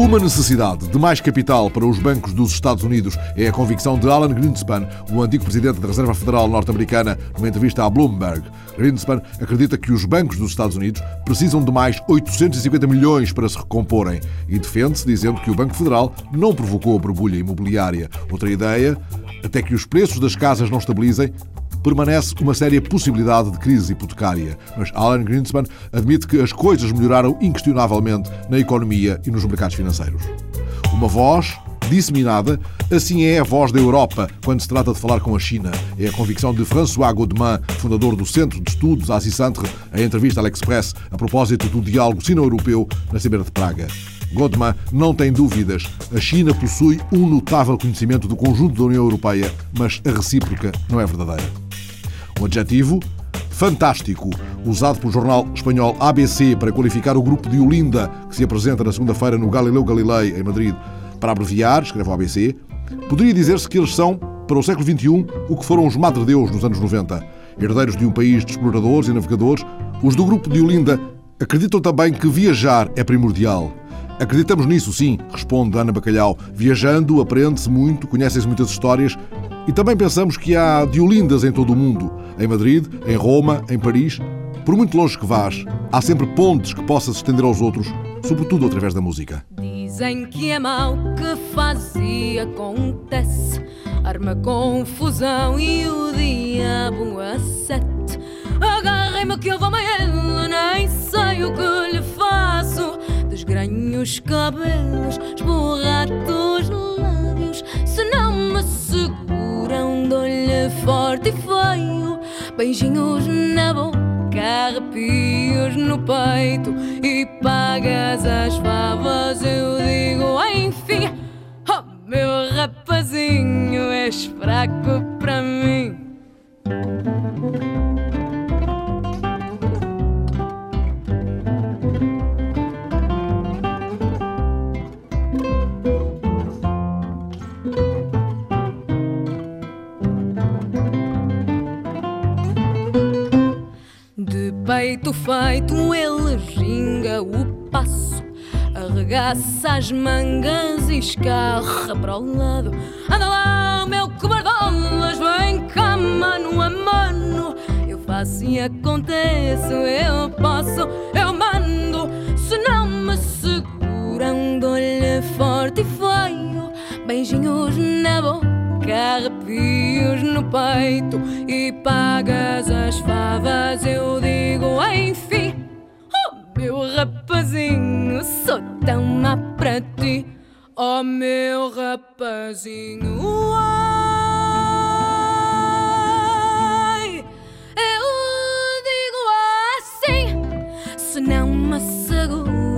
Uma necessidade de mais capital para os bancos dos Estados Unidos é a convicção de Alan Greenspan, o antigo presidente da Reserva Federal norte-americana, numa entrevista à Bloomberg. Greenspan acredita que os bancos dos Estados Unidos precisam de mais 850 milhões para se recomporem e defende-se dizendo que o Banco Federal não provocou a borbulha imobiliária. Outra ideia, até que os preços das casas não estabilizem, permanece uma séria possibilidade de crise hipotecária. Mas Alan Greenspan admite que as coisas melhoraram inquestionavelmente na economia e nos mercados financeiros. Uma voz disseminada, assim é a voz da Europa quando se trata de falar com a China. É a convicção de François Godemain, fundador do Centro de Estudos Asie Centre, em entrevista à L'Express a propósito do diálogo sino-europeu na Cimeira de Praga. Godman não tem dúvidas. A China possui um notável conhecimento do conjunto da União Europeia, mas a recíproca não é verdadeira. O adjetivo fantástico, usado pelo jornal espanhol ABC para qualificar o grupo de Olinda, que se apresenta na segunda-feira no Galileu Galilei, em Madrid. Para abreviar, escreve o ABC, poderia dizer-se que eles são, para o século XXI, o que foram os Madre-Deus nos anos 90. Herdeiros de um país de exploradores e navegadores, os do grupo de Olinda acreditam também que viajar é primordial. Acreditamos nisso, sim, responde Ana Bacalhau. Viajando, aprende-se muito, conhecem-se muitas histórias e também pensamos que há de Olindas em todo o mundo. Em Madrid, em Roma, em Paris. Por muito longe que vás, há sempre pontes que possas estender aos outros, sobretudo através da música. Dizem que é mal que fazia acontece, arma confusão e o diabo a sete. Agarrem-me que eu vou a ele, nem sei o que lhe faço. Desgranho os cabelos, esborrato os lábios, se não me dou-lhe forte e feio. Beijinhos na boca, arrepios no peito e pagas as favas. Eu digo, enfim, oh meu rapazinho, és fraco peito feito, ele ginga o passo, arregaça as mangas e escarra para o lado. Anda lá, meu cobardolas, vem cá, mano a mano. Eu faço e aconteço, eu posso, eu mando. Se não me seguram, dou-lhe forte e feio, beijinhos na boca arrepios no peito e pagas as favas, má para ti. Oh, meu rapazinho, ai, eu digo assim, se não me seguro